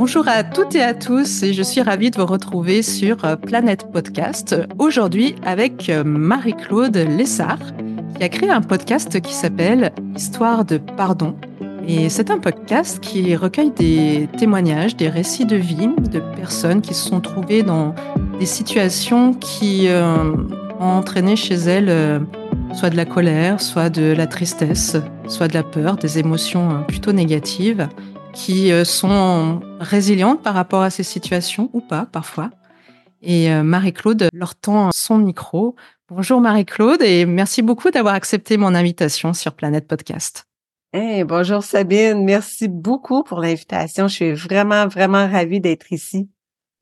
Bonjour à toutes et à tous et je suis ravie de vous retrouver sur euh, Planète Podcast. Aujourd'hui avec euh, Marie-Claude Lessard qui a créé un podcast qui s'appelle Histoire de pardon. Et c'est un podcast qui recueille des témoignages, des récits de vie de personnes qui se sont trouvées dans des situations qui euh, ont entraîné chez elles soit de la colère, soit de la tristesse, soit de la peur, des émotions plutôt négatives qui euh, sont résilientes par rapport à ces situations ou pas parfois. Et euh, Marie-Claude leur tend son micro. Bonjour Marie-Claude et merci beaucoup d'avoir accepté mon invitation sur Planète Podcast. Hey, bonjour Sabine, merci beaucoup pour l'invitation. Je suis vraiment, vraiment ravie d'être ici.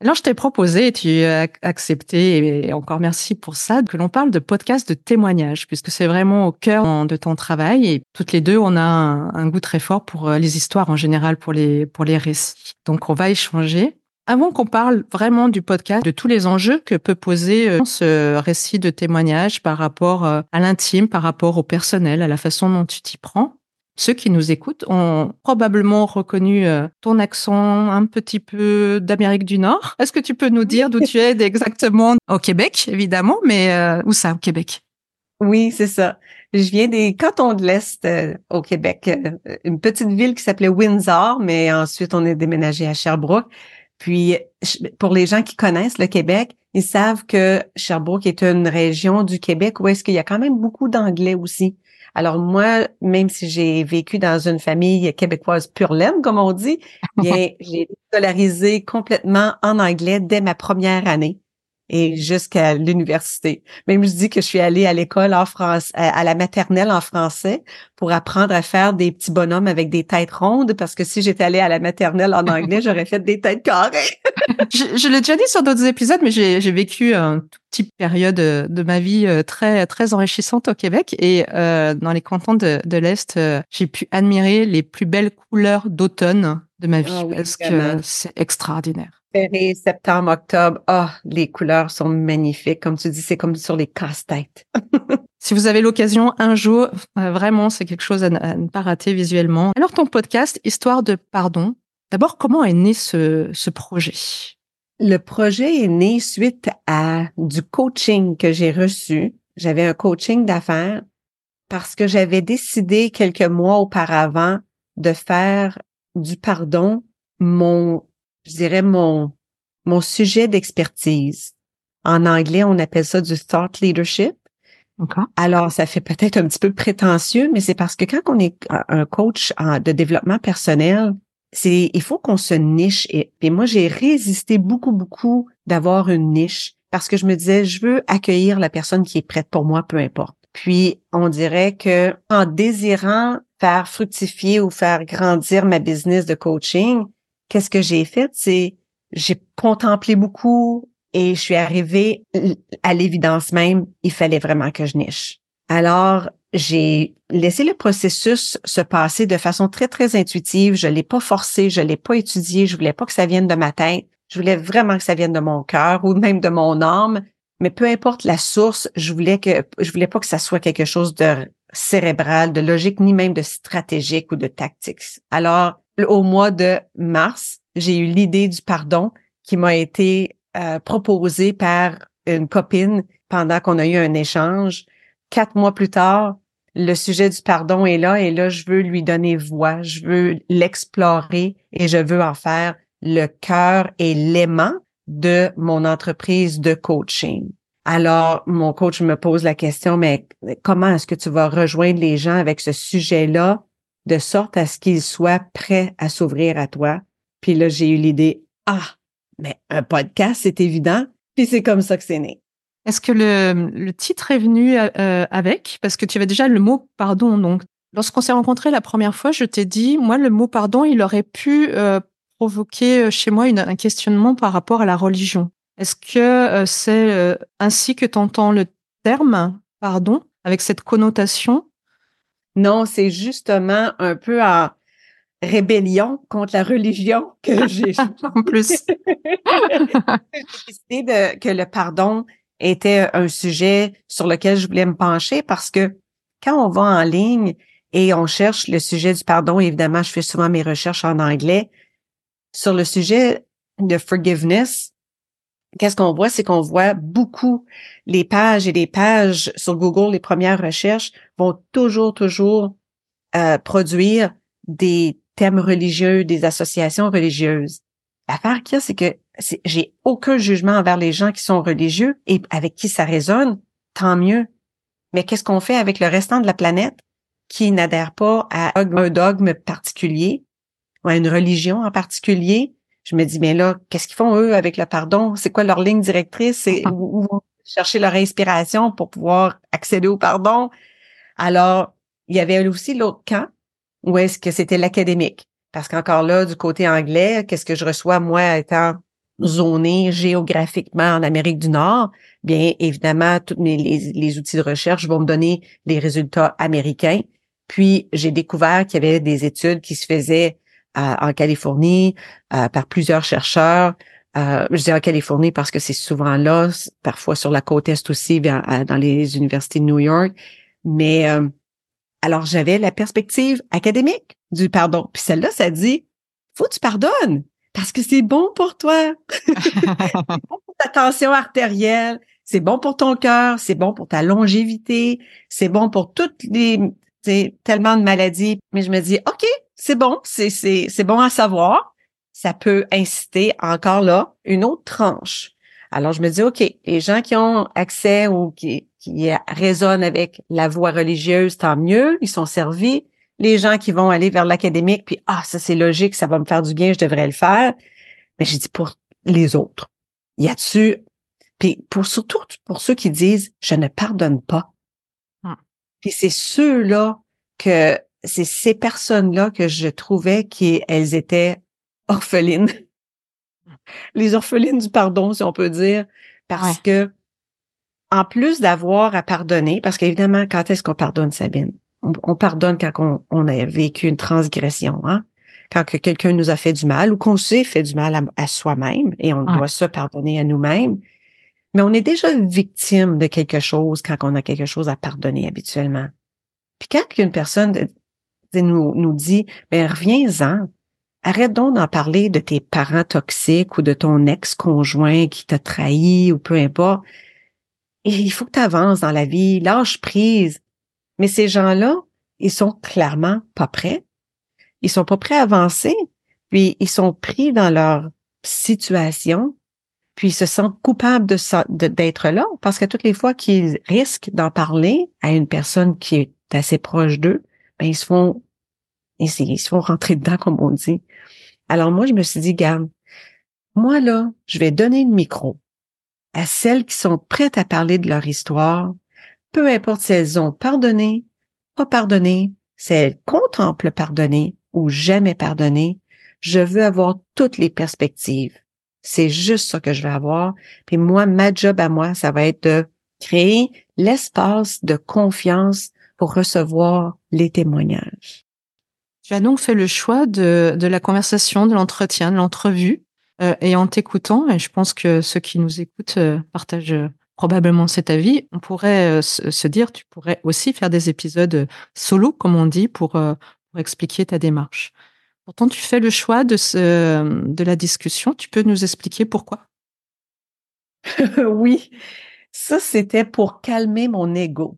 Alors, je t'ai proposé tu as accepté, et encore merci pour ça, que l'on parle de podcast de témoignage, puisque c'est vraiment au cœur de ton travail. Et toutes les deux, on a un, goût très fort pour euh, les histoires en général, pour les, pour les récits. Donc, on va échanger. Avant qu'on parle vraiment du podcast, de tous les enjeux que peut poser euh, ce récit de témoignage par rapport euh, à l'intime, par rapport au personnel, à la façon dont tu t'y prends, ceux qui nous écoutent ont probablement reconnu euh, ton accent un petit peu d'Amérique du Nord. Est-ce que tu peux nous dire d'où tu es exactement Au Québec, évidemment, mais euh, où ça, au Québec? Oui, c'est ça. Je viens des cantons de l'Est euh, au Québec, une petite ville qui s'appelait Windsor, mais ensuite on est déménagé à Sherbrooke. Puis, pour les gens qui connaissent le Québec, ils savent que Sherbrooke est une région du Québec où est-ce qu'il y a quand même beaucoup d'anglais aussi. Alors moi, même si j'ai vécu dans une famille québécoise pure laine, comme on dit, bien, j'ai scolarisé complètement en anglais dès ma première année et jusqu'à l'université. Même je dis que je suis allée à l'école en France, à la maternelle en français pour apprendre à faire des petits bonhommes avec des têtes rondes parce que si j'étais allée à la maternelle en anglais, j'aurais fait des têtes carrées. je, je l'ai déjà dit sur d'autres épisodes, mais j'ai vécu un tout petit période de ma vie euh, très très enrichissante au Québec et euh, dans les cantons de, de l'Est, euh, j'ai pu admirer les plus belles couleurs d'automne de ma vie ah parce que c'est extraordinaire septembre, octobre, ah, les couleurs sont magnifiques. Comme tu dis, c'est comme sur les casse-têtes. si vous avez l'occasion un jour, euh, vraiment, c'est quelque chose à, ne pas rater visuellement. Alors, ton podcast, Histoire de pardon, d'abord, comment est né ce, ce projet? Le projet est né suite à du coaching que j'ai reçu. J'avais un coaching d'affaires parce que j'avais décidé quelques mois auparavant de faire du pardon mon je dirais, mon, mon sujet d'expertise. En anglais, on appelle ça du thought leadership. Alors, ça fait peut-être un petit peu prétentieux, mais c'est parce que quand on est un coach de développement personnel, c'est il faut qu'on se niche. Et, et moi, j'ai résisté beaucoup, beaucoup d'avoir une niche parce que je me disais, je veux accueillir la personne qui est prête pour moi, peu importe. Puis, on dirait que en désirant faire fructifier ou faire grandir ma business de coaching, qu'est-ce que j'ai fait? C'est j'ai contemplé beaucoup et je suis arrivée à l'évidence même, il fallait vraiment que je niche. Alors, j'ai laissé le processus se passer de façon très, très intuitive. Je l'ai pas forcé, je l'ai pas étudié, je voulais pas que ça vienne de ma tête. Je voulais vraiment que ça vienne de mon cœur ou même de mon âme. Mais peu importe la source, je voulais que, je voulais pas que ça soit quelque chose de cérébral, de logique, ni même de stratégique ou de tactique. Alors, au mois de mars, j'ai eu l'idée du pardon qui m'a été euh, proposée par une copine pendant qu'on a eu un échange. Quatre mois plus tard, le sujet du pardon est là et là, je veux lui donner voix, je veux l'explorer et je veux en faire le cœur et l'aimant de mon entreprise de coaching. Alors, mon coach me pose la question, mais comment est-ce que tu vas rejoindre les gens avec ce sujet-là de sorte à ce qu'ils soient prêts à s'ouvrir à toi? Puis là, j'ai eu l'idée, ah, mais un podcast, c'est évident. Puis c'est comme ça que c'est né. Est-ce que le, titre est venu euh, avec? Parce que tu avais déjà le mot pardon. Donc, lorsqu'on s'est rencontrés la première fois, je t'ai dit, moi, le mot pardon, il aurait pu euh, provoquer euh, chez moi un questionnement par rapport à la religion. Est-ce que c'est ainsi que tu entends le terme pardon, avec cette connotation? Non, c'est justement un peu en rébellion contre la religion que j'ai. en plus. j'ai décidé que le pardon était un sujet sur lequel je voulais me pencher parce que quand on va en ligne et on cherche le sujet du pardon, évidemment, je fais souvent mes recherches en anglais. sur le sujet de forgiveness, qu'est-ce qu'on voit? C'est qu'on voit beaucoup les pages et les pages sur Google, les premières recherches vont toujours, toujours euh, produire des thèmes religieux, des associations religieuses. L'affaire qu'il y a, c'est que j'ai aucun jugement envers les gens qui sont religieux et avec qui ça résonne, tant mieux. Mais qu'est-ce qu'on fait avec le restant de la planète qui n'adhère pas à un dogme particulier ou à une religion en particulier? Je me dis, mais là, qu'est-ce qu'ils font eux avec le pardon? C'est quoi leur ligne directrice? C'est où vont chercher leur inspiration pour pouvoir accéder au pardon? Alors, il y avait aussi l'autre camp où est-ce que c'était l'académique? Parce qu'encore là, du côté anglais, qu'est-ce que je reçois, moi, étant zoné géographiquement en Amérique du Nord? Bien, évidemment, tous les, les, outils de recherche vont me donner les résultats américains. Puis, j'ai découvert qu'il y avait des études qui se faisaient en Californie euh, par plusieurs chercheurs. Euh, je dis en Californie parce que c'est souvent là, parfois sur la côte est aussi, dans les universités de New York. Mais alors, j'avais la perspective académique du pardon. Puis celle-là, ça dit, faut que tu pardonnes parce que c'est bon pour toi. c'est bon pour ta tension artérielle, c'est bon pour ton cœur, c'est bon pour ta longévité, c'est bon pour toutes les tellement de maladies. Mais je me dis, OK, c'est bon, c'est, c'est, c'est bon à savoir. Ça peut inciter encore là une autre tranche. Alors, je me dis, OK, les gens qui ont accès ou qui, qui résonnent avec la voie religieuse, tant mieux, ils sont servis. Les gens qui vont aller vers l'académique, puis ah, ça c'est logique, ça va me faire du bien, je devrais le faire. Mais j'ai dit pour les autres, y a-tu, puis pour surtout pour ceux qui disent je ne pardonne pas. Puis c'est ceux-là que c'est ces personnes-là que je trouvais qu'elles étaient orphelines. Les orphelines du pardon, si on peut dire, parce que en plus d'avoir à pardonner, parce qu'évidemment, quand est-ce qu'on pardonne, Sabine? On, pardonne quand on, a vécu une transgression, hein? quand que quelqu'un nous a fait du mal ou qu'on s'est fait du mal à, soi-même et on doit se pardonner à nous-mêmes. Mais on est déjà victime de quelque chose quand on a quelque chose à pardonner habituellement. Puis quand une personne nous, nous dit, ben reviens-en, arrête donc d'en parler de tes parents toxiques ou de ton ex-conjoint qui t'a trahi ou peu importe il faut que tu avances dans la vie, lâche prise. Mais ces gens-là, ils sont clairement pas prêts. Ils sont pas prêts à avancer. Puis ils sont pris dans leur situation. Puis ils se sentent coupables d'être là parce que toutes les fois qu'ils risquent d'en parler à une personne qui est assez proche d'eux, ben ils se font ils, se font rentrer dedans comme on dit. Alors moi je me suis dit garde, moi là, je vais donner le micro à celles qui sont prêtes à parler de leur histoire, peu importe si elles ont pardonné, pas pardonné, si elles contemplent pardonner ou jamais pardonner, je veux avoir toutes les perspectives. C'est juste ça que je veux avoir. Puis moi, ma job à moi, ça va être de créer l'espace de confiance pour recevoir les témoignages. Tu as donc fait le choix de, de la conversation, de l'entretien, de l'entrevue euh, et en t'écoutant, et je pense que ceux qui nous écoutent euh, partagent euh, probablement cet avis, on pourrait se dire, tu pourrais aussi faire des épisodes solo, comme on dit, pour, pour expliquer ta démarche. Pourtant, tu fais le choix de, ce, de la discussion. Tu peux nous expliquer pourquoi? Oui, ça c'était pour calmer mon ego.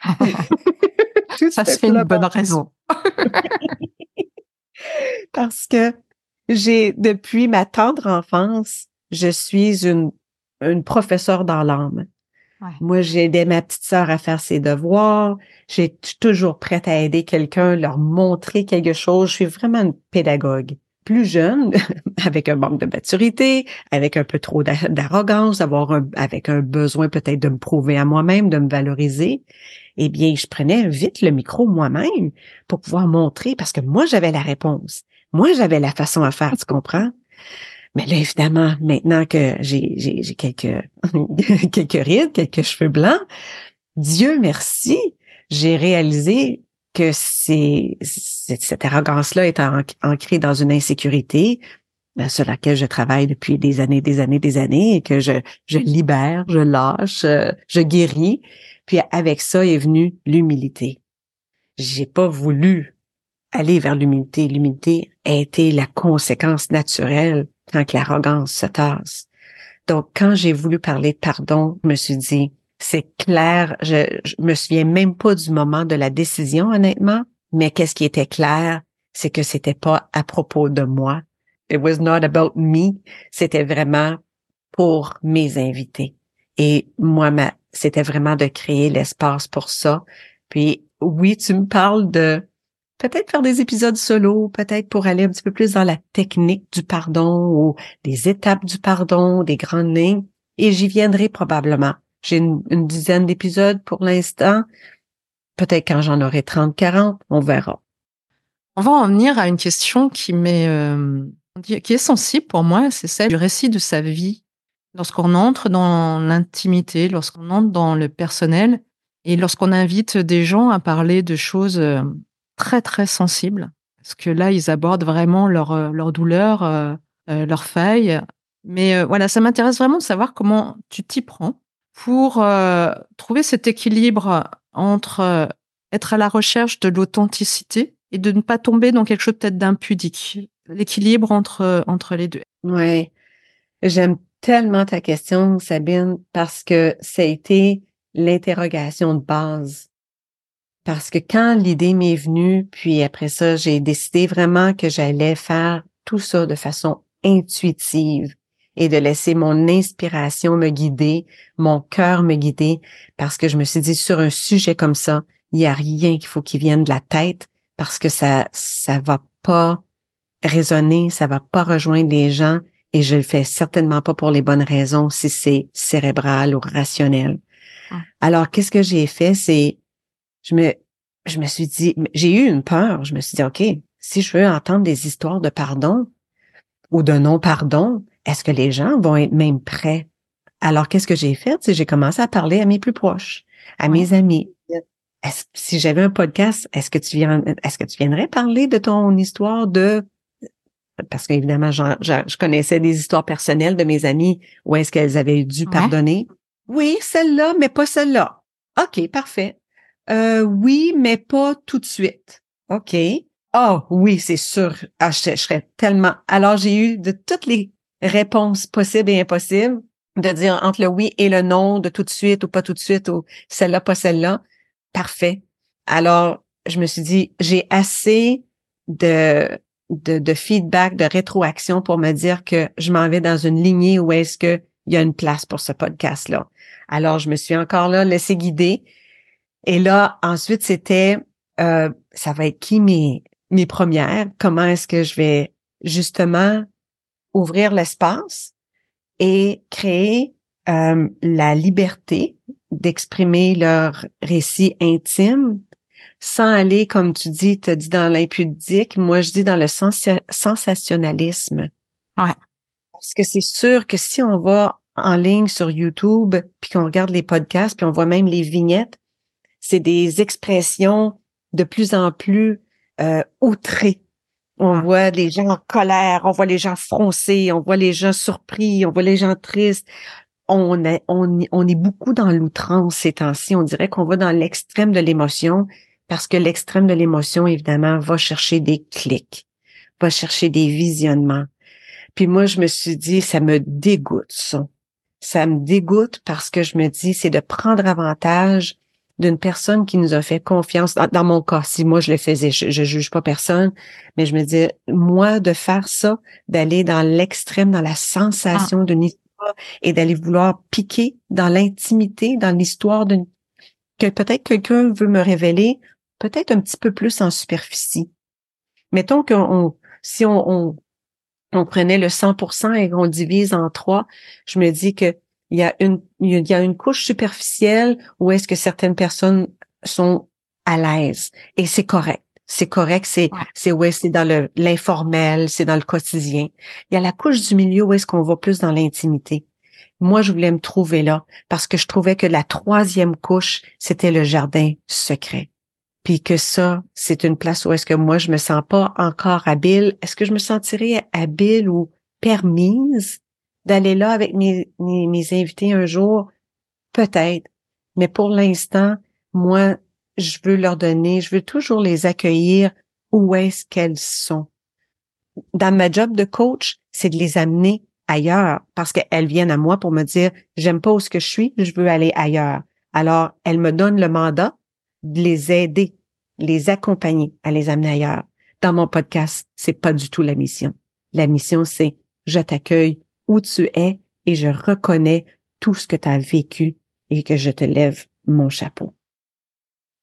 ça se fait une bonne raison. Parce que j'ai, depuis ma tendre enfance, je suis une, une professeure dans l'âme. Moi, j'ai aidé ma petite sœur à faire ses devoirs. J'ai toujours prête à aider quelqu'un, leur montrer quelque chose. Je suis vraiment une pédagogue. Plus jeune, avec un manque de maturité, avec un peu trop d'arrogance, avec un besoin peut-être de me prouver à moi-même, de me valoriser. Eh bien, je prenais vite le micro moi-même pour pouvoir montrer parce que moi, j'avais la réponse. Moi, j'avais la façon à faire, tu comprends? Mais là, évidemment, maintenant que j'ai, j'ai, quelques, quelques rides, quelques cheveux blancs, Dieu merci, j'ai réalisé que c'est, cette arrogance-là est ancrée dans une insécurité ben, sur laquelle je travaille depuis des années, des années, des années, et que je, je libère, je lâche, euh, je guéris. Puis avec ça est venue l'humilité. J'ai pas voulu aller vers l'humilité. L'humilité a été la conséquence naturelle quand l'arrogance se tasse. Donc, quand j'ai voulu parler de pardon, je me suis dit, c'est clair, je, je me souviens même pas du moment de la décision, honnêtement, mais qu'est-ce qui était clair, c'est que c'était pas à propos de moi. It was not about me. C'était vraiment pour mes invités. Et moi, c'était vraiment de créer l'espace pour ça. Puis oui, tu me parles de peut-être faire des épisodes solo, peut-être pour aller un petit peu plus dans la technique du pardon ou des étapes du pardon, des grandes lignes. Et j'y viendrai probablement. J'ai une, dizaine d'épisodes pour l'instant. Peut-être quand j'en aurai 30, 40, on verra. On va en venir à une question qui m'est, euh, qui est sensible pour moi, c'est celle du récit de sa vie. Lorsqu'on entre dans l'intimité, lorsqu'on entre dans le personnel et lorsqu'on invite des gens à parler de choses euh, très très sensibles, parce que là ils abordent vraiment leur euh, leur douleur, euh, leurs failles. Mais voilà, ça m'intéresse vraiment de savoir comment tu t'y prends pour trouver cet équilibre entre être à la recherche de l'authenticité et de ne pas tomber dans quelque chose peut-être d'impudique. L'équilibre entre entre les deux. Ouais, j'aime tellement ta question, Sabine, parce que ça a été l'interrogation de base. Parce que quand l'idée m'est venue, puis après ça, j'ai décidé vraiment que j'allais faire tout ça de façon intuitive et de laisser mon inspiration me guider, mon cœur me guider, parce que je me suis dit, sur un sujet comme ça, il n'y a rien qu'il faut qu'il vienne de la tête, parce que ça, ça va pas résonner, ça va pas rejoindre les gens, et je le fais certainement pas pour les bonnes raisons si c'est cérébral ou rationnel. Ah. Alors, qu'est-ce que j'ai fait? C'est, je me, je me suis dit, j'ai eu une peur. Je me suis dit, OK, si je veux entendre des histoires de pardon ou de non-pardon, est-ce que les gens vont être même prêts? Alors, qu'est-ce que j'ai fait? C'est j'ai commencé à parler à mes plus proches, à mes amis. si j'avais un podcast, est-ce que tu viens, est-ce que tu viendrais parler de ton histoire de parce qu'évidemment, je connaissais des histoires personnelles de mes amis où est-ce qu'elles avaient dû pardonner. Oui, celle-là, mais pas celle-là. OK, parfait. Euh, oui, mais pas tout de suite. OK. Oh oui, c'est sûr. Ah, je, serais tellement. Alors, j'ai eu de toutes les réponses possibles et impossibles de dire entre le oui et le non, de tout de suite ou pas tout de suite, ou celle-là, pas celle-là. Parfait. Alors, je me suis dit, j'ai assez de de, feedback, de rétroaction pour me dire que je m'en vais dans une lignée où est-ce qu'il y a une place pour ce podcast-là. Alors, je me suis encore là laissé guider. Et là, ensuite, c'était, euh, ça va être qui mes, mes premières? Comment est-ce que je vais justement ouvrir l'espace et créer euh, la liberté d'exprimer leur récit intime sans aller, comme tu dis, tu dis dans l'impudique, moi je dis dans le sensationnalisme. Ouais. Parce que c'est sûr que si on va en ligne sur YouTube, puis qu'on regarde les podcasts, puis on voit même les vignettes, c'est des expressions de plus en plus euh, outrées. On voit les gens en colère, on voit les gens froncés, on voit les gens surpris, on voit les gens tristes. On est, on, on est beaucoup dans l'outrance ces temps-ci. On dirait qu'on va dans l'extrême de l'émotion parce que l'extrême de l'émotion, évidemment, va chercher des clics, va chercher des visionnements. Puis moi, je me suis dit, ça me dégoûte, ça. Ça me dégoûte parce que je me dis, c'est de prendre avantage d'une personne qui nous a fait confiance. Dans, mon cas, si moi je le faisais, je, je juge pas personne, mais je me dis, moi, de faire ça, d'aller dans l'extrême, dans la sensation ah. d'une histoire et d'aller vouloir piquer dans l'intimité, dans l'histoire d'une que peut-être quelqu'un veut me révéler, peut-être un petit peu plus en superficie. Mettons qu'on, si on, on, prenait le 100% et qu'on divise en trois, je me dis que il y a une, il y a une couche superficielle où est-ce que certaines personnes sont à l'aise et c'est correct. C'est correct, c'est c'est ouais, c'est dans le l'informel, c'est dans le quotidien. Il y a la couche du milieu où est-ce qu'on va plus dans l'intimité. Moi, je voulais me trouver là parce que je trouvais que la troisième couche, c'était le jardin secret puis que ça, c'est une place où est-ce que moi, je me sens pas encore habile. Est-ce que je me sentirais habile ou permise? D'aller là avec mes, mes, invités un jour? Peut-être. Mais pour l'instant, moi, je veux leur donner, je veux toujours les accueillir où est-ce qu'elles sont. Dans ma job de coach, c'est de les amener ailleurs parce qu'elles viennent à moi pour me dire, j'aime pas où ce que je suis, je veux aller ailleurs. Alors, elles me donnent le mandat de les aider, les accompagner à les amener ailleurs. Dans mon podcast, c'est pas du tout la mission. La mission, c'est je t'accueille où tu es et je reconnais tout ce que tu as vécu et que je te lève mon chapeau.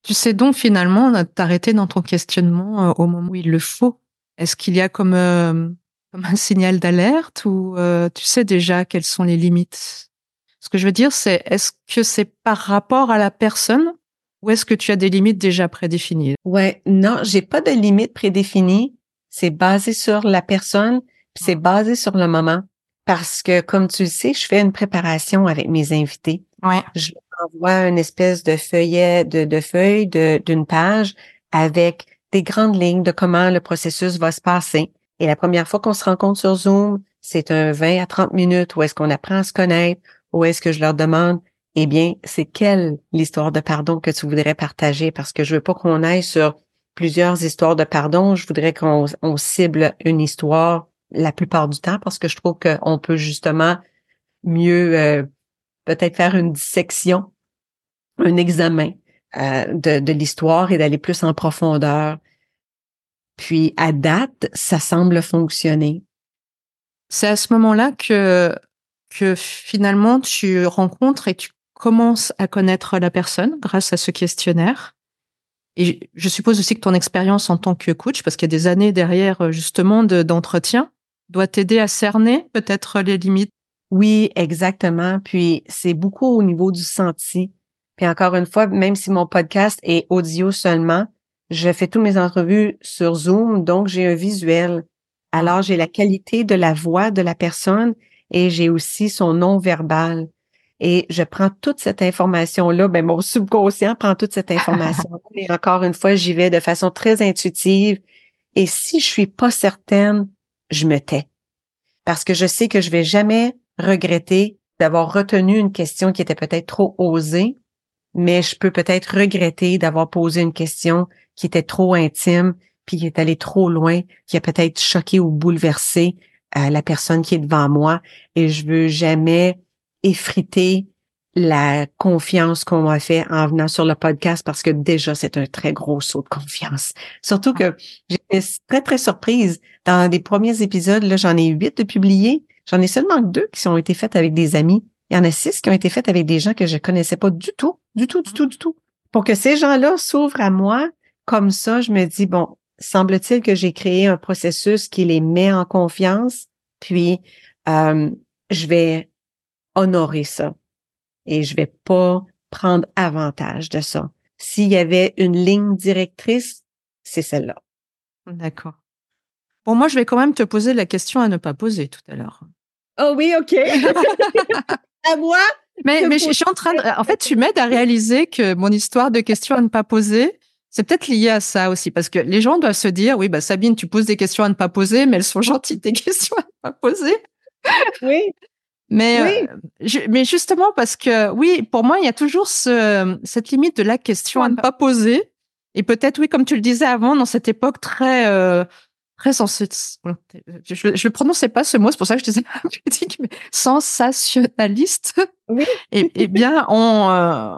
Tu sais donc finalement t'arrêter dans ton questionnement euh, au moment où il le faut. Est-ce qu'il y a comme, euh, comme un signal d'alerte ou euh, tu sais déjà quelles sont les limites? Ce que je veux dire, c'est est-ce que c'est par rapport à la personne ou est-ce que tu as des limites déjà prédéfinies? Ouais, non, j'ai pas de limites prédéfinies. C'est basé sur la personne, c'est basé sur le moment. Parce que, comme tu le sais, je fais une préparation avec mes invités. Ouais. Je leur envoie une espèce de feuillet, de, de feuille d'une page avec des grandes lignes de comment le processus va se passer. Et la première fois qu'on se rencontre sur Zoom, c'est un 20 à 30 minutes où est-ce qu'on apprend à se connaître, où est-ce que je leur demande eh bien, c'est quelle l'histoire de pardon que tu voudrais partager? Parce que je veux pas qu'on aille sur plusieurs histoires de pardon. Je voudrais qu'on cible une histoire la plupart du temps parce que je trouve qu'on peut justement mieux euh, peut-être faire une dissection, un examen euh, de, l'histoire et d'aller plus en profondeur. Puis à date, ça semble fonctionner. C'est à ce moment-là que que finalement tu rencontres et tu commences à connaître la personne grâce à ce questionnaire. Et je suppose aussi que ton expérience en tant que coach, parce qu'il y a des années derrière justement d'entretien, doit t'aider à cerner peut-être les limites? Oui, exactement. Puis c'est beaucoup au niveau du senti. Puis encore une fois, même si mon podcast est audio seulement, je fais toutes mes entrevues sur Zoom, donc j'ai un visuel. Alors j'ai la qualité de la voix de la personne et j'ai aussi son nom verbal. Et je prends toute cette information-là, ben mon subconscient prend toute cette information. et encore une fois, j'y vais de façon très intuitive. Et si je suis pas certaine, je me tais. Parce que je sais que je vais jamais regretter d'avoir retenu une question qui était peut-être trop osée, mais je peux peut-être regretter d'avoir posé une question qui était trop intime, puis qui est allée trop loin, qui a peut-être choqué ou bouleversé euh, la personne qui est devant moi. Et je veux jamais effriter la confiance qu'on m'a fait en venant sur le podcast parce que déjà, c'est un très gros saut de confiance. Surtout que j'étais très, très surprise. Dans les premiers épisodes, là, j'en ai huit de publiés. J'en ai seulement deux qui ont été faites avec des amis. Il y en a six qui ont été faites avec des gens que je connaissais pas du tout, du tout, du tout, du tout. Pour que ces gens-là s'ouvrent à moi, comme ça, je me dis, bon, semble-t-il que j'ai créé un processus qui les met en confiance, puis euh, je vais honorer ça. Et je vais pas prendre avantage de ça. S'il y avait une ligne directrice, c'est celle-là. D'accord. Bon, moi, je vais quand même te poser la question à ne pas poser tout à l'heure. Oh oui, OK. à moi? Mais, mais je, suis en train de, en fait, tu m'aides à réaliser que mon histoire de questions à ne pas poser, c'est peut-être lié à ça aussi, parce que les gens doivent se dire, oui, bah, Sabine, tu poses des questions à ne pas poser, mais elles sont gentilles, tes questions à ne pas poser. Oui. Mais, euh, mais justement, parce que oui, pour moi, il y a toujours ce, cette limite de la question à ne pas poser. Et peut-être, oui, comme tu le disais avant, dans cette époque très, euh, très sens... je, je ne prononçais pas ce mot, c'est pour ça que je disais mais sensationnaliste. Oui. et, eh bien, on, euh,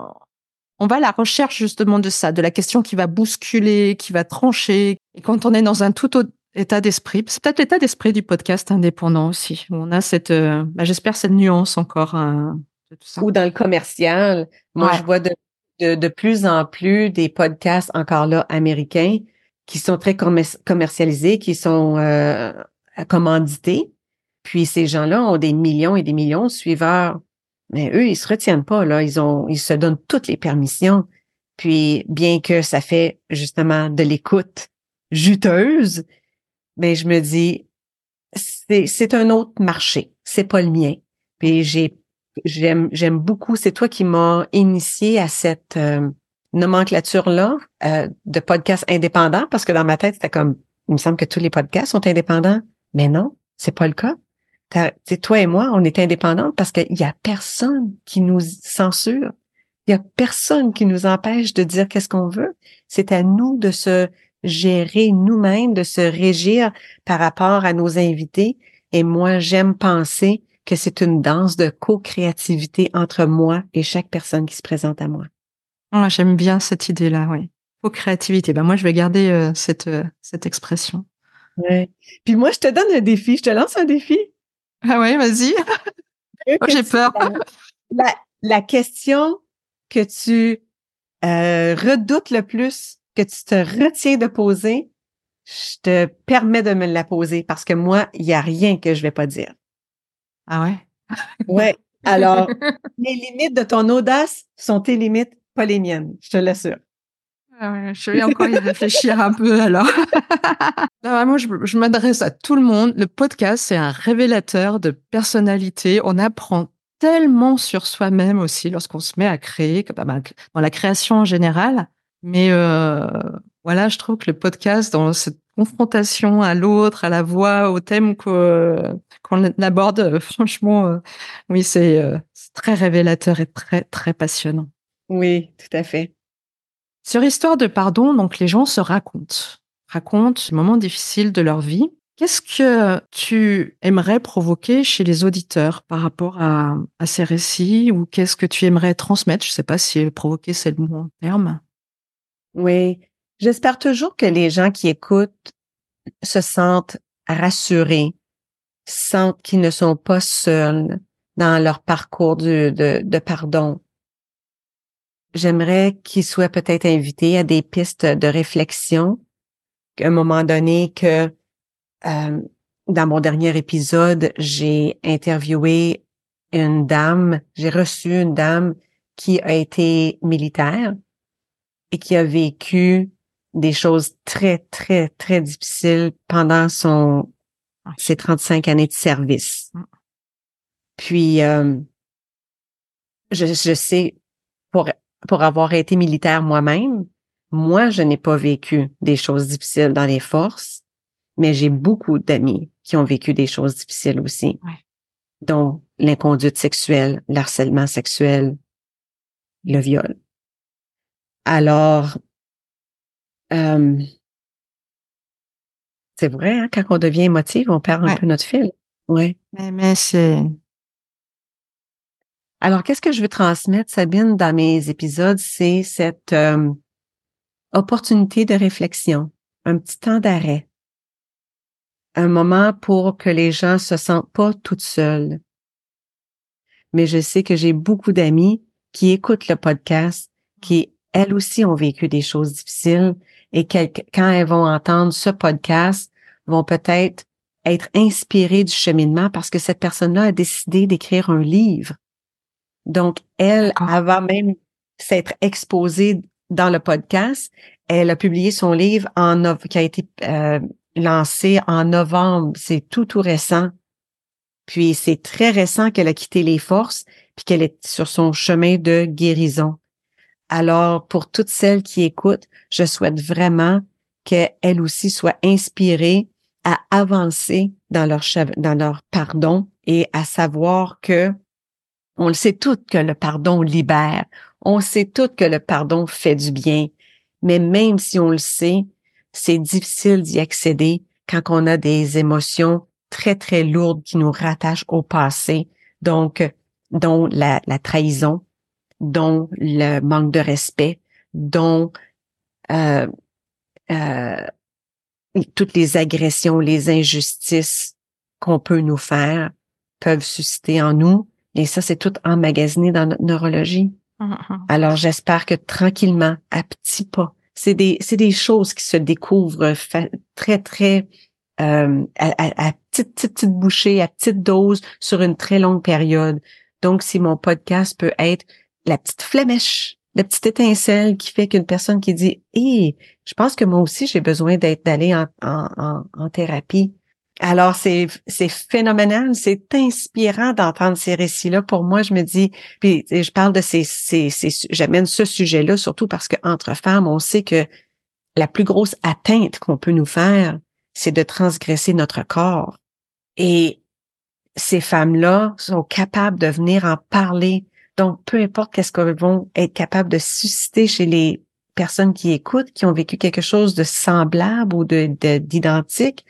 on va à la recherche justement de ça, de la question qui va bousculer, qui va trancher. Et quand on est dans un tout autre état d'esprit. C'est peut-être l'état d'esprit du podcast indépendant aussi. On a cette, euh, bah, j'espère cette nuance encore. Hein, de tout ça. Ou dans le commercial. Moi, je vois de, de, de, plus en plus des podcasts encore là américains qui sont très commercialisés, qui sont euh, commandités. Puis ces gens-là ont des millions et des millions de suiveurs. Mais eux, ils se retiennent pas, là. Ils ont, ils se donnent toutes les permissions. Puis, bien que ça fait justement de l'écoute juteuse, mais je me dis, c'est un autre marché, c'est pas le mien. Puis j'ai j'aime j'aime beaucoup, c'est toi qui m'as initié à cette euh, nomenclature là euh, de podcast indépendant parce que dans ma tête c'était comme il me semble que tous les podcasts sont indépendants, mais non, c'est pas le cas. C'est toi et moi, on est indépendants parce qu'il y a personne qui nous censure. Il y a personne qui nous empêche de dire qu'est-ce qu'on veut. C'est à nous de se gérer nous-mêmes, de se régir par rapport à nos invités. Et moi, j'aime penser que c'est une danse de co-créativité entre moi et chaque personne qui se présente à moi. Ah, j'aime bien cette idée-là, oui. Co-créativité. Ben moi, je vais garder euh, cette, euh, cette expression. Ouais. Puis moi, je te donne un défi. Je te lance un défi. Ah ouais, vas-y. oh, j'ai peur. La, la, question que tu euh, redoutes le plus, que tu te retiens de poser, je te permets de me la poser parce que moi, il n'y a rien que je vais pas dire. Ah ouais? ouais. Alors, les limites de ton audace sont tes limites, pas les miennes, je te l'assure. Ah je vais encore y réfléchir un peu alors. moi, je, je m'adresse à tout le monde. Le podcast, c'est un révélateur de personnalité. On apprend tellement sur soi-même aussi lorsqu'on se met à créer, dans la création en général. Mais euh, voilà, je trouve que le podcast, dans cette confrontation à l'autre, à la voix, au thème qu'on aborde, euh, franchement, euh, oui, c'est très révélateur et très, très passionnant. Oui, tout à fait. Sur Histoire de pardon, donc les gens se racontent, racontent les moments difficiles de leur vie. Qu'est-ce que tu aimerais provoquer chez les auditeurs par rapport à, ces récits ou qu'est-ce que tu aimerais transmettre? Je ne sais pas si provoquer c'est le bon terme. Oui, j'espère toujours que les gens qui écoutent se sentent rassurés, sentent qu'ils ne sont pas seuls dans leur parcours de, pardon, j'aimerais qu'ils soient peut-être invités à des pistes de réflexion. À un moment donné que euh, dans mon dernier épisode, j'ai interviewé une dame, j'ai reçu une dame qui a été militaire et qui a vécu des choses très, très, très difficiles pendant son ses 35 années de service. Mm. Puis, euh, je, je sais, pour pour avoir été militaire moi-même, moi, je n'ai pas vécu des choses difficiles dans les forces, mais j'ai beaucoup d'amis qui ont vécu des choses difficiles aussi, dont l'inconduite sexuelle, l'harcèlement sexuel, le viol. Alors, euh, c'est vrai, hein, quand on devient émotif, on perd un peu notre fil. Ouais. Mais, mais c'est alors, qu'est-ce que je veux transmettre, Sabine, dans mes épisodes, c'est cette euh, opportunité de réflexion, un petit temps d'arrêt, un moment pour que les gens se sentent pas toutes seules. Mais je sais que j'ai beaucoup d'amis qui écoutent le podcast, qui elles aussi ont vécu des choses difficiles et quand elles vont entendre ce podcast, vont peut-être être inspirées du cheminement parce que cette personne-là a décidé d'écrire un livre donc, elle, avant même s'être exposée dans le podcast, elle a publié son livre en qui a été euh, lancé en novembre. C'est tout tout récent. Puis c'est très récent qu'elle a quitté les forces puis qu'elle est sur son chemin de guérison. Alors pour toutes celles qui écoutent, je souhaite vraiment qu'elles aussi soient inspirées à avancer dans leur pardon et à savoir que on le sait toutes que le pardon libère. On sait toutes que le pardon fait du bien. Mais même si on le sait, c'est difficile d'y accéder quand on a des émotions très, très lourdes qui nous rattachent au passé. Donc, dont la, trahison, dont le manque de respect, dont euh, euh, toutes les agressions, les injustices qu'on peut nous faire peuvent susciter en nous et ça, c'est tout emmagasiné dans notre neurologie. Mm-hmm. Alors, j'espère que tranquillement, à petits pas, c'est des, c'est des choses qui se découvrent très, très euh, à, à, petite, petite, petite bouchée, à petite dose sur une très longue période. Donc, si mon podcast peut être la petite flamèche, la petite étincelle qui fait qu'une personne qui dit, hé, je pense que moi aussi j'ai besoin d'être d'aller en, en, en thérapie. Alors, c'est, c'est phénoménal, c'est inspirant d'entendre ces récits-là. Pour moi, je me dis, puis je parle de ces, ces, ces j'amène ce sujet-là surtout parce qu'entre femmes, on sait que la plus grosse atteinte qu'on peut nous faire, c'est de transgresser notre corps. Et ces femmes-là sont capables de venir en parler. Donc, peu importe qu'est-ce qu'elles vont être capables de susciter chez les personnes qui écoutent, qui ont vécu quelque chose de semblable ou de d'identique,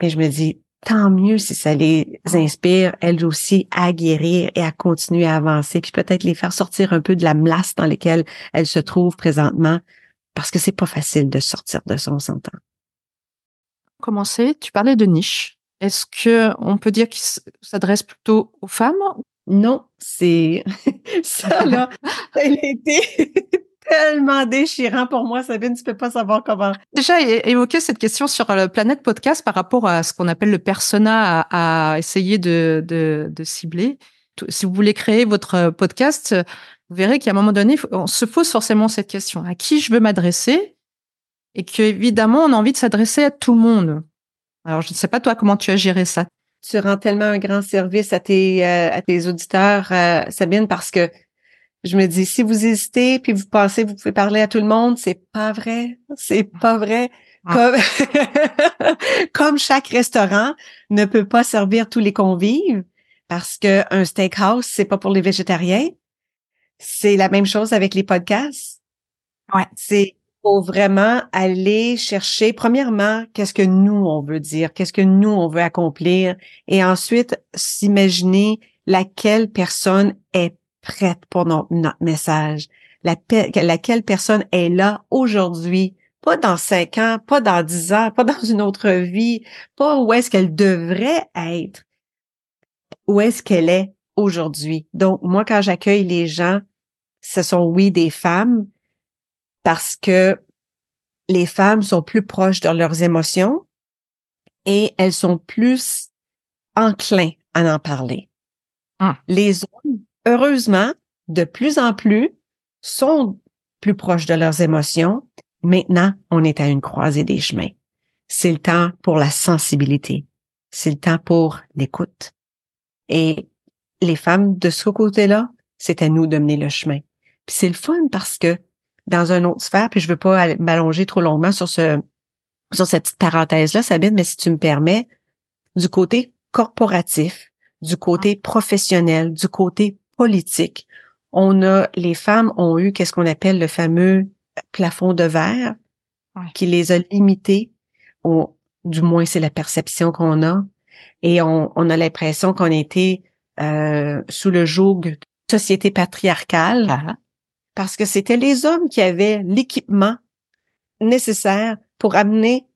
mais je me dis tant mieux si ça les inspire elles aussi à guérir et à continuer à avancer, puis peut-être les faire sortir un peu de la mlasse dans laquelle elles se trouvent présentement, parce que c'est pas facile de sortir de son s'entend. Commencer, tu parlais de niche. Est-ce que on peut dire qu'il s'adresse plutôt aux femmes Non, c'est ça là. Elle était tellement déchirant pour moi, Sabine, tu peux pas savoir comment. Déjà évoqué cette question sur le Planète Podcast par rapport à ce qu'on appelle le persona à, essayer de, de, de, cibler. Si vous voulez créer votre podcast, vous verrez qu'à un moment donné, on se pose forcément cette question à qui je veux m'adresser? Et qu'évidemment, on a envie de s'adresser à tout le monde. Alors, je ne sais pas toi comment tu as géré ça? Tu rends tellement un grand service à tes euh, à tes auditeurs, euh, Sabine, parce que je me dis, si vous hésitez puis vous pensez vous pouvez parler à tout le monde, c'est pas vrai. C'est pas vrai. Ah. Comme, comme chaque restaurant ne peut pas servir tous les convives parce que un steakhouse, c'est pas pour les végétariens. C'est la même chose avec les podcasts. Ouais. C'est faut vraiment aller chercher, premièrement, qu'est-ce que nous, on veut dire, qu'est-ce que nous, on veut accomplir, et ensuite, s'imaginer laquelle personne est prête pour notre, message, laquelle personne est là aujourd'hui, pas dans cinq ans, pas dans dix ans, pas dans une autre vie, pas où est-ce qu'elle devrait être, où est-ce qu'elle est aujourd'hui. Donc, moi, quand j'accueille les gens, ce sont, oui, des femmes, parce que les femmes sont plus proches de leurs émotions et elles sont plus enclins à en parler. Ah. Les hommes, heureusement, de plus en plus, sont plus proches de leurs émotions. Maintenant, on est à une croisée des chemins. C'est le temps pour la sensibilité. C'est le temps pour l'écoute. Et les femmes de ce côté-là, c'est à nous de mener le chemin. Puis c'est le fun parce que dans un autre sphère, puis je veux pas m'allonger trop longuement sur ce sur cette petite parenthèse-là, Sabine, mais si tu me permets, du côté corporatif, du côté professionnel, du côté politique, on a les femmes ont eu qu'est-ce qu'on appelle le fameux plafond de verre qui les a limitées, ou du moins c'est la perception qu'on a, et on, on a l'impression qu'on était euh, sous le joug de société patriarcale. Ah parce que c'était les hommes qui avaient l'équipement nécessaire pour amener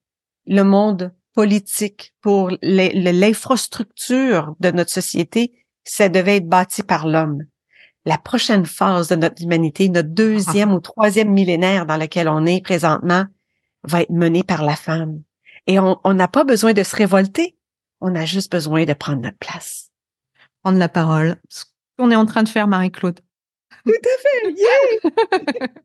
le monde politique, pour l'infrastructure de notre société, ça devait être bâti par l'homme. La prochaine phase de notre humanité, notre deuxième ou troisième millénaire dans lequel on est présentement, va être menée par la femme. Et on n'a pas besoin de se révolter, on a juste besoin de prendre notre place. Prendre la parole. Ce qu'on est en train de faire, Marie-Claude. Tout à fait,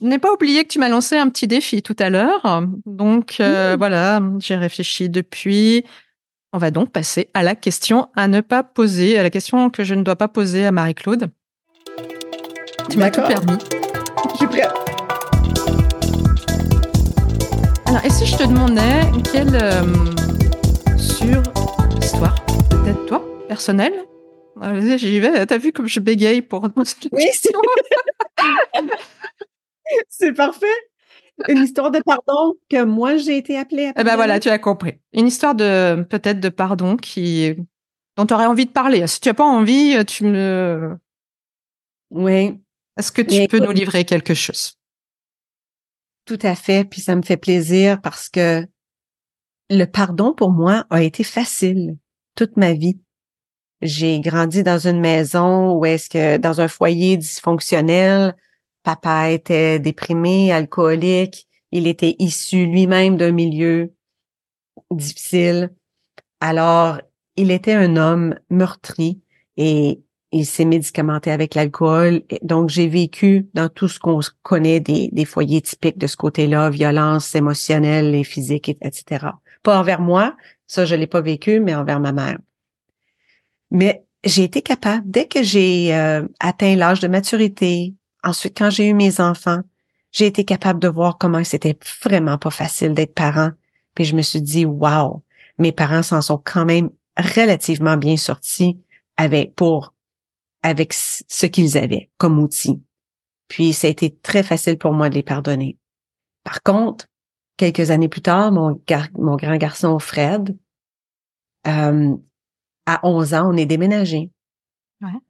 Je n'ai pas oublié que tu m'as lancé un petit défi tout à l'heure. Donc euh, voilà, j'ai réfléchi depuis. On va donc passer à la question à ne pas poser, à la question que je ne dois pas poser à Marie-Claude. Tu m'as tout permis. Je suis prête. Alors, et si je te demandais quelle euh, sur histoire, peut-être toi, personnelle, j'y vais. T'as vu comme je bégaye pour Oui, c'est parfait. Une histoire de pardon que moi j'ai été appelée à. Eh ben voilà, tu as compris. Une histoire de peut-être de pardon qui dont tu aurais envie de parler. Si tu n'as pas envie, tu me. Oui. Est-ce que tu peux nous livrer quelque chose? Tout à fait. Puis ça me fait plaisir parce que le pardon pour moi a été facile toute ma vie. J'ai grandi dans une maison où est-ce que dans un foyer dysfonctionnel, papa était déprimé, alcoolique, il était issu lui-même d'un milieu difficile. Alors, il était un homme meurtri et il s'est médicamenté avec l'alcool. Donc, j'ai vécu dans tout ce qu'on connaît des, des, foyers typiques de ce côté-là, violence émotionnelle et physique, etc. Pas envers moi, ça je l'ai pas vécu, mais envers ma mère. Mais j'ai été capable, dès que j'ai euh, atteint l'âge de maturité, ensuite quand j'ai eu mes enfants, j'ai été capable de voir comment c'était vraiment pas facile d'être parent. Puis je me suis dit, wow, mes parents s'en sont quand même relativement bien sortis avec pour avec ce qu'ils avaient comme outil. Puis ça a été très facile pour moi de les pardonner. Par contre, quelques années plus tard, mon, grand garçon Fred, euh, à 11 ans, on est déménagé.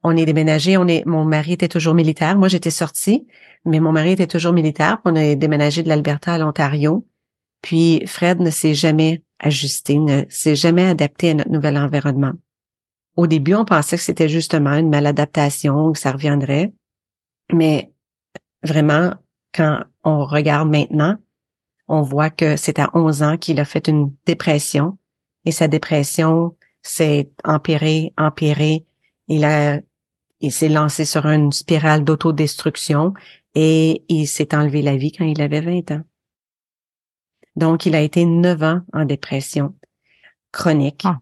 On est déménagé, on est, mon mari était toujours militaire. Moi, j'étais sortie, mais mon mari était toujours militaire. On a déménagé de l'Alberta à l'Ontario. Puis Fred ne s'est jamais ajusté, ne s'est jamais adapté à notre nouvel environnement. Au début, on pensait que c'était justement une maladaptation, que ça reviendrait. Mais vraiment, quand on regarde maintenant, on voit que c'est à 11 ans qu'il a fait une dépression et sa dépression s'est empirée, empirée. Il a, il s'est lancé sur une spirale d'autodestruction et il s'est enlevé la vie quand il avait 20 ans. Donc, il a été 9 ans en dépression chronique. Ah.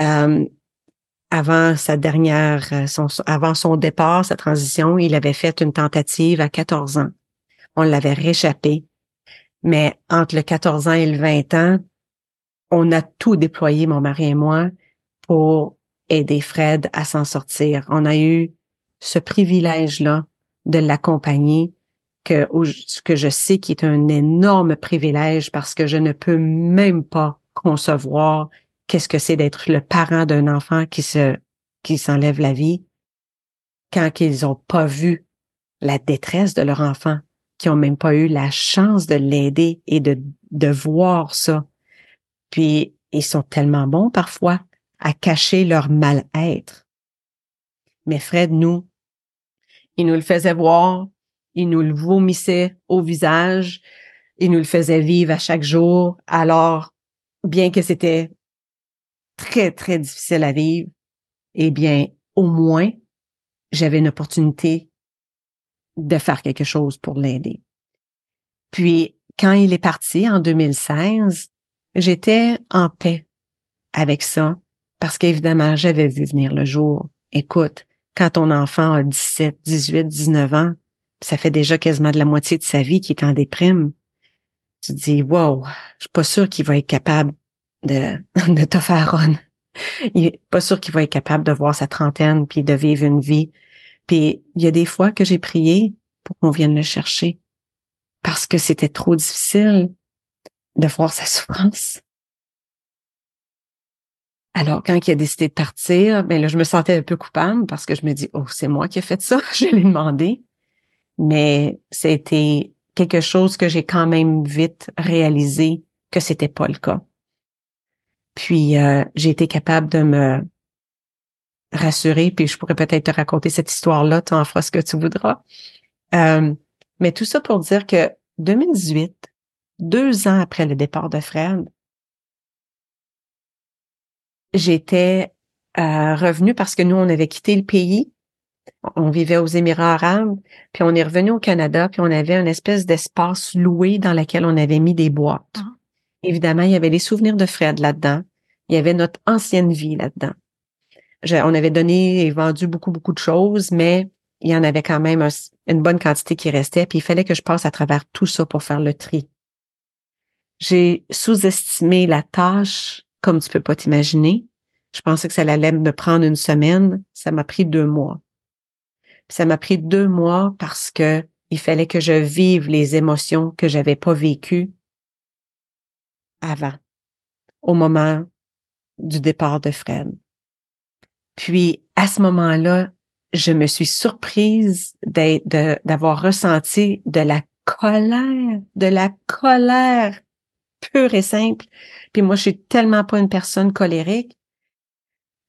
Euh, avant sa dernière, son, avant son départ, sa transition, il avait fait une tentative à 14 ans. On l'avait réchappé. Mais entre le 14 ans et le 20 ans, on a tout déployé, mon mari et moi, pour aider Fred à s'en sortir. On a eu ce privilège-là de l'accompagner, que, que je sais qui est un énorme privilège parce que je ne peux même pas concevoir qu'est-ce que c'est d'être le parent d'un enfant qui se qui s'enlève la vie quand ils ont pas vu la détresse de leur enfant, qui ont même pas eu la chance de l'aider et de, de voir ça. Puis ils sont tellement bons parfois à cacher leur mal-être. Mais Fred, nous, il nous le faisait voir, il nous le vomissait au visage, il nous le faisait vivre à chaque jour. Alors, bien que c'était très, très difficile à vivre, eh bien, au moins, j'avais une opportunité de faire quelque chose pour l'aider. Puis, quand il est parti en 2016, j'étais en paix avec ça parce qu'évidemment, j'avais vu venir le jour. Écoute, quand ton enfant a 17, 18, 19 ans, ça fait déjà quasiment de la moitié de sa vie qu'il est en déprime. Tu te dis, wow, je suis pas sûr qu'il va être capable de, de te faire run. Il est pas sûr qu'il va être capable de voir sa trentaine puis de vivre une vie. Puis il y a des fois que j'ai prié pour qu'on vienne le chercher parce que c'était trop difficile de voir sa souffrance. Alors, quand il a décidé de partir, ben là, je me sentais un peu coupable parce que je me dis, oh, c'est moi qui ai fait ça, je l'ai demandé. Mais c'était quelque chose que j'ai quand même vite réalisé que c'était pas le cas. Puis euh, j'ai été capable de me rassurer, puis je pourrais peut-être te raconter cette histoire-là, tu en feras ce que tu voudras. Euh, mais tout ça pour dire que 2018, deux ans après le départ de Fred, j'étais euh, revenue parce que nous, on avait quitté le pays. On vivait aux Émirats arabes, puis on est revenu au Canada, puis on avait une espèce d'espace loué dans lequel on avait mis des boîtes. Ah. Évidemment, il y avait les souvenirs de Fred là-dedans. Il y avait notre ancienne vie là-dedans. on avait donné et vendu beaucoup, beaucoup de choses, mais il y en avait quand même une bonne quantité qui restait, puis il fallait que je passe à travers tout ça pour faire le tri. J'ai sous-estimé la tâche comme tu peux pas t'imaginer. Je pensais que ça allait me prendre une semaine. Ça m'a pris deux mois. ça m'a pris deux mois parce que il fallait que je vive les émotions que j'avais pas vécues avant, au moment du départ de Fred. Puis, à ce moment-là, je me suis surprise d'avoir ressenti de la colère, de la colère pure et simple. Puis moi, je suis tellement pas une personne colérique.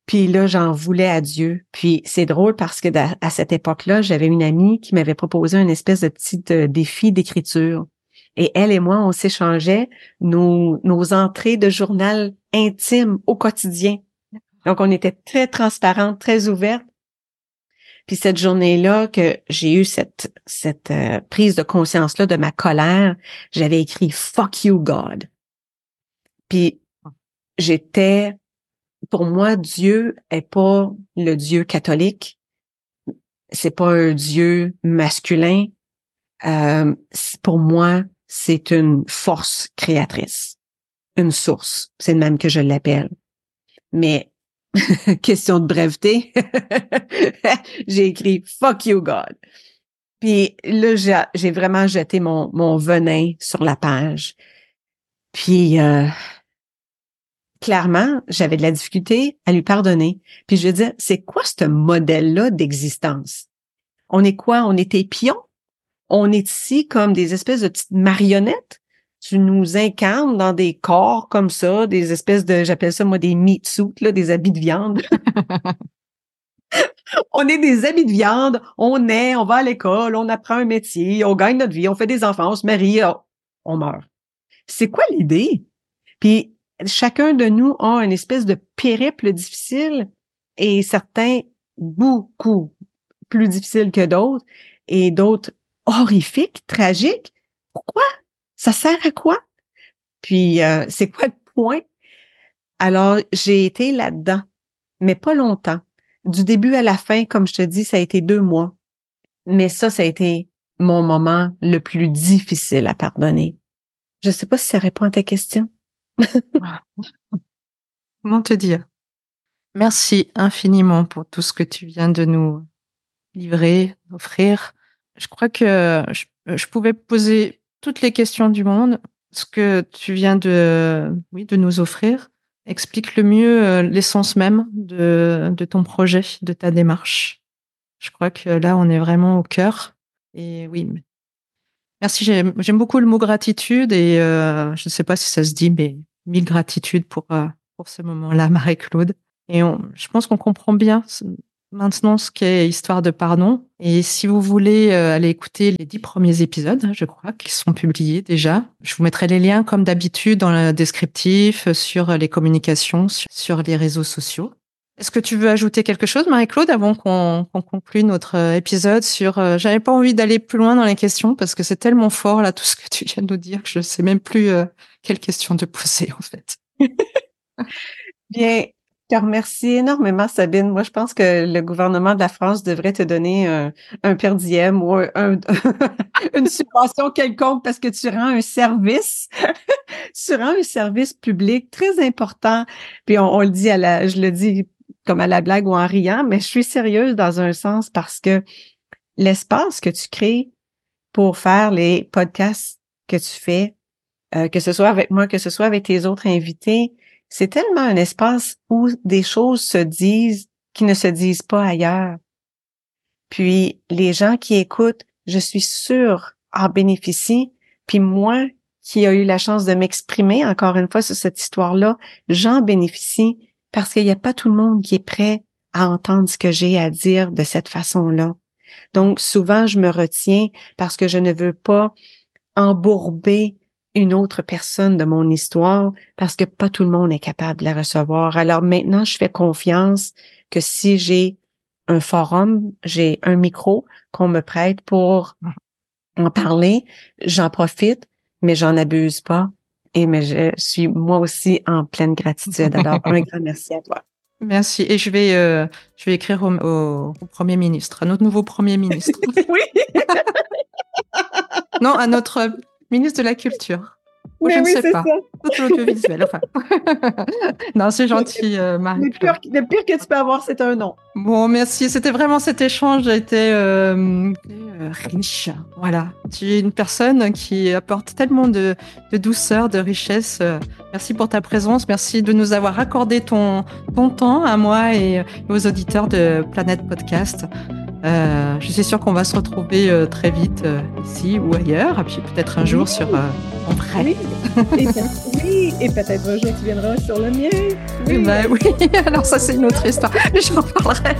Puis là, j'en voulais à Dieu. Puis c'est drôle parce que à cette époque-là, j'avais une amie qui m'avait proposé une espèce de petit euh, défi d'écriture. Et elle et moi, on s'échangeait nos, nos entrées de journal intimes au quotidien. Donc, on était très transparentes, très ouvertes. Puis cette journée-là que j'ai eu cette, cette euh, prise de conscience-là de ma colère, j'avais écrit Fuck you, God. Puis j'étais, pour moi, Dieu est pas le Dieu catholique. C'est pas un Dieu masculin. Euh, pour moi, c'est une force créatrice, une source. C'est même que je l'appelle. Mais question de breveté, j'ai écrit Fuck you God. Puis là, j'ai vraiment jeté mon, venin sur la page. Puis euh, clairement, j'avais de la difficulté à lui pardonner. Puis je disais, c'est quoi ce modèle-là d'existence? On est quoi? On est pions? On est ici comme des espèces de petites marionnettes? Tu nous incarnes dans des corps comme ça, des espèces de, j'appelle ça moi des meat suits, là, des habits de viande. on est des habits de viande, on est, on va à l'école, on apprend un métier, on gagne notre vie, on fait des enfants, on se marie, on meurt. C'est quoi l'idée? Puis chacun de nous a une espèce de périple difficile et certains beaucoup plus difficiles que d'autres et d'autres horrifiques, tragiques. Pourquoi? Ça sert à quoi? Puis euh, c'est quoi le point? Alors, j'ai été là-dedans, mais pas longtemps. Du début à la fin, comme je te dis, ça a été deux mois. Mais ça, ça a été mon moment le plus difficile à pardonner. Je sais pas si ça répond à ta question. Comment te dire Merci infiniment pour tout ce que tu viens de nous livrer, offrir. Je crois que je, pouvais poser toutes les questions du monde. Ce que tu viens de, oui, de nous offrir explique le mieux euh, l'essence même de, de ton projet, de ta démarche. Je crois que là, on est vraiment au cœur. Et oui, Merci, j'aime beaucoup le mot gratitude et euh, je ne sais pas si ça se dit, mais mille gratitudes pour, euh, pour ce moment-là, Marie-Claude. Et je pense qu'on comprend bien maintenant ce qu'est Histoire de pardon. Et si vous voulez euh, aller écouter les dix premiers épisodes, je crois, qu'ils sont publiés déjà, je vous mettrai les liens comme d'habitude dans le descriptif, sur les communications, sur les réseaux sociaux. Est-ce que tu veux ajouter quelque chose, Marie-Claude, avant qu'on conclue notre euh, épisode sur... Euh, j'avais pas envie d'aller plus loin dans les questions parce que c'est tellement fort, là, tout ce que tu viens de nous dire, que je sais même plus euh, quelle question te poser, en fait. Bien, je te remercie énormément, Sabine. Moi, je pense que le gouvernement de la France devrait te donner un, un per ou une subvention quelconque parce que tu rends un service, tu rends un service public très important. Puis on, on le dit à la, je le dis comme à la blague ou en riant, mais je suis sérieuse dans un sens parce que l'espace que tu crées pour faire les podcasts que tu fais, euh, que ce soit avec moi, que ce soit avec tes autres invités, c'est tellement un espace où des choses se disent qui ne se disent pas ailleurs. Puis les gens qui écoutent, je suis sûre, en bénéficient. Puis moi, qui a eu la chance de m'exprimer encore une fois sur cette histoire-là, j'en bénéficie parce qu'il n'y a pas tout le monde qui est prêt à entendre ce que j'ai à dire de cette façon-là. Donc, souvent, je me retiens parce que je ne veux pas embourber une autre personne de mon histoire parce que pas tout le monde est capable de la recevoir. Alors maintenant, je fais confiance que si j'ai un forum, j'ai un micro qu'on me prête pour en parler, j'en profite, mais j'en abuse pas et mais je suis moi aussi en pleine gratitude. Alors, un grand merci à toi. Merci. Et je vais, euh, je vais écrire au, au, Premier ministre, à notre nouveau Premier ministre. oui. non, à notre ministre de la Culture. Oui, je ne sais pas. Tout l'audiovisuel, enfin. non, c'est gentil, euh, Marie. Le pire, le pire, que tu peux avoir, c'est un nom. Bon, merci. C'était vraiment cet échange a été euh, euh, riche. Voilà. Tu es une personne qui apporte tellement de, de douceur, de richesse. Merci pour ta présence. Merci de nous avoir accordé ton, ton temps à moi et aux auditeurs de Planète Podcast. Euh, je suis sûre qu'on va se retrouver euh, très vite euh, ici ou ailleurs, et puis peut-être un jour sur en vrai. Oui, et peut-être un jour tu viendras sur le mien. Oui, oui. alors ça c'est une autre histoire, j'en parlerai.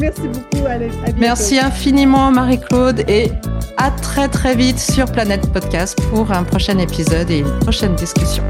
Merci beaucoup, Alex. Merci infiniment, Marie-Claude, et à très très vite sur Planète Podcast pour un prochain épisode et une prochaine discussion.